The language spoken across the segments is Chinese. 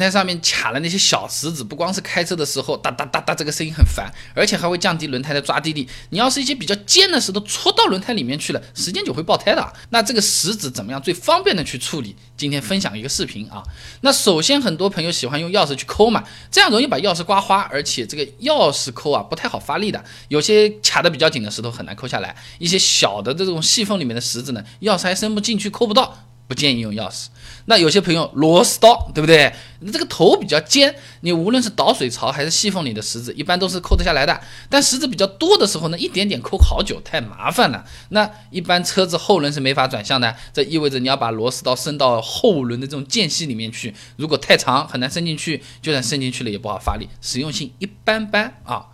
胎上面卡了那些小石子，不光是开车的时候哒哒哒哒这个声音很烦，而且还会降低轮胎的抓地力。你要是一些比较尖的石头戳到轮胎里面去了，时间久会爆胎的。那这个石子怎么样最方便的去处理？今天分享一个视频啊。那首先很多朋友喜欢用钥匙去抠嘛，这样容易把钥匙刮花，而且这个钥匙抠啊不太好发力的，有些卡的比较紧的石头很难抠下来，一些小的这种细缝里面的石子呢，钥匙还伸不进去，抠不到。不建议用钥匙。那有些朋友螺丝刀，对不对？你这个头比较尖，你无论是导水槽还是细缝里的石子，一般都是抠得下来的。但石子比较多的时候呢，一点点抠好久，太麻烦了。那一般车子后轮是没法转向的，这意味着你要把螺丝刀伸到后轮的这种间隙里面去。如果太长，很难伸进去，就算伸进去了也不好发力，实用性一般般啊。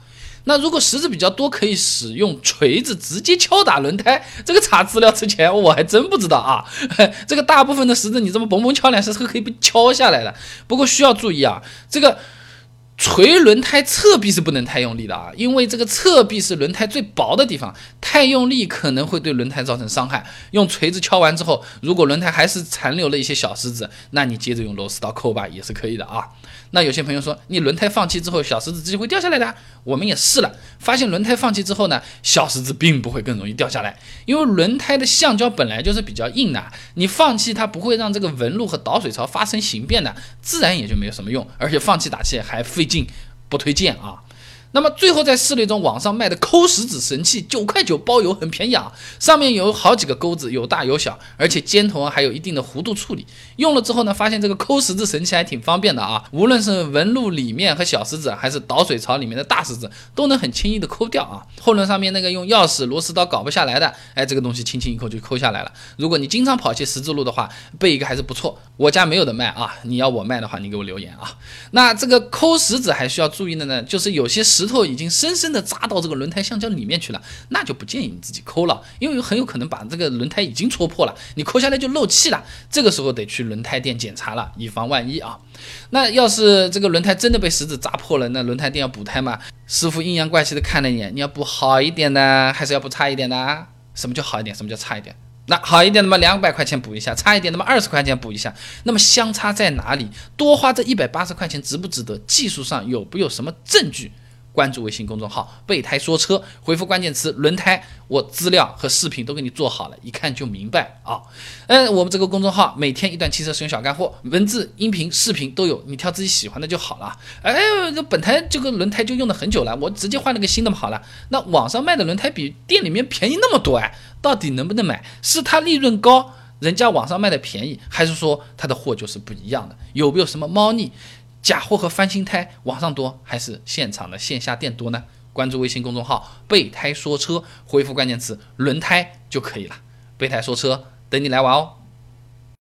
那如果石子比较多，可以使用锤子直接敲打轮胎。这个查资料之前我还真不知道啊。这个大部分的石子你这么嘣嘣敲两下是可以被敲下来的。不过需要注意啊，这个。锤轮胎侧壁是不能太用力的啊，因为这个侧壁是轮胎最薄的地方，太用力可能会对轮胎造成伤害。用锤子敲完之后，如果轮胎还是残留了一些小石子，那你接着用螺丝刀抠吧，也是可以的啊。那有些朋友说，你轮胎放气之后，小石子直接会掉下来的。我们也试了，发现轮胎放气之后呢，小石子并不会更容易掉下来，因为轮胎的橡胶本来就是比较硬的，你放气它不会让这个纹路和导水槽发生形变的，自然也就没有什么用，而且放气打气还费劲，不推荐啊。那么最后在试了一种网上卖的抠石子神器，九块九包邮，很便宜啊。上面有好几个钩子，有大有小，而且尖头还有一定的弧度处理。用了之后呢，发现这个抠石子神器还挺方便的啊。无论是纹路里面和小石子，还是导水槽里面的大石子，都能很轻易的抠掉啊。后轮上面那个用钥匙、螺丝刀搞不下来的，哎，这个东西轻轻一抠就抠下来了。如果你经常跑些十字路的话，备一个还是不错。我家没有的卖啊，你要我卖的话，你给我留言啊。那这个抠石子还需要注意的呢，就是有些石。石头已经深深的扎到这个轮胎橡胶里面去了，那就不建议你自己抠了，因为很有可能把这个轮胎已经戳破了，你抠下来就漏气了，这个时候得去轮胎店检查了，以防万一啊。那要是这个轮胎真的被石子扎破了，那轮胎店要补胎嘛？师傅阴阳怪气的看了一眼，你要补好一点的，还是要补差一点的？什么叫好一点？什么叫差一点？那好一点的嘛，两百块钱补一下；差一点的嘛，二十块钱补一下。那么相差在哪里？多花这一百八十块钱值不值得？技术上有没有什么证据？关注微信公众号“备胎说车”，回复关键词“轮胎”，我资料和视频都给你做好了，一看就明白啊。嗯，我们这个公众号每天一段汽车使用小干货，文字、音频、视频都有，你挑自己喜欢的就好了。哎，这本台这个轮胎就用的很久了，我直接换了个新的，好了。那网上卖的轮胎比店里面便宜那么多哎，到底能不能买？是它利润高，人家网上卖的便宜，还是说它的货就是不一样的？有没有什么猫腻？假货和翻新胎，网上多还是现场的线下店多呢？关注微信公众号“备胎说车”，回复关键词“轮胎”就可以了。备胎说车，等你来玩哦。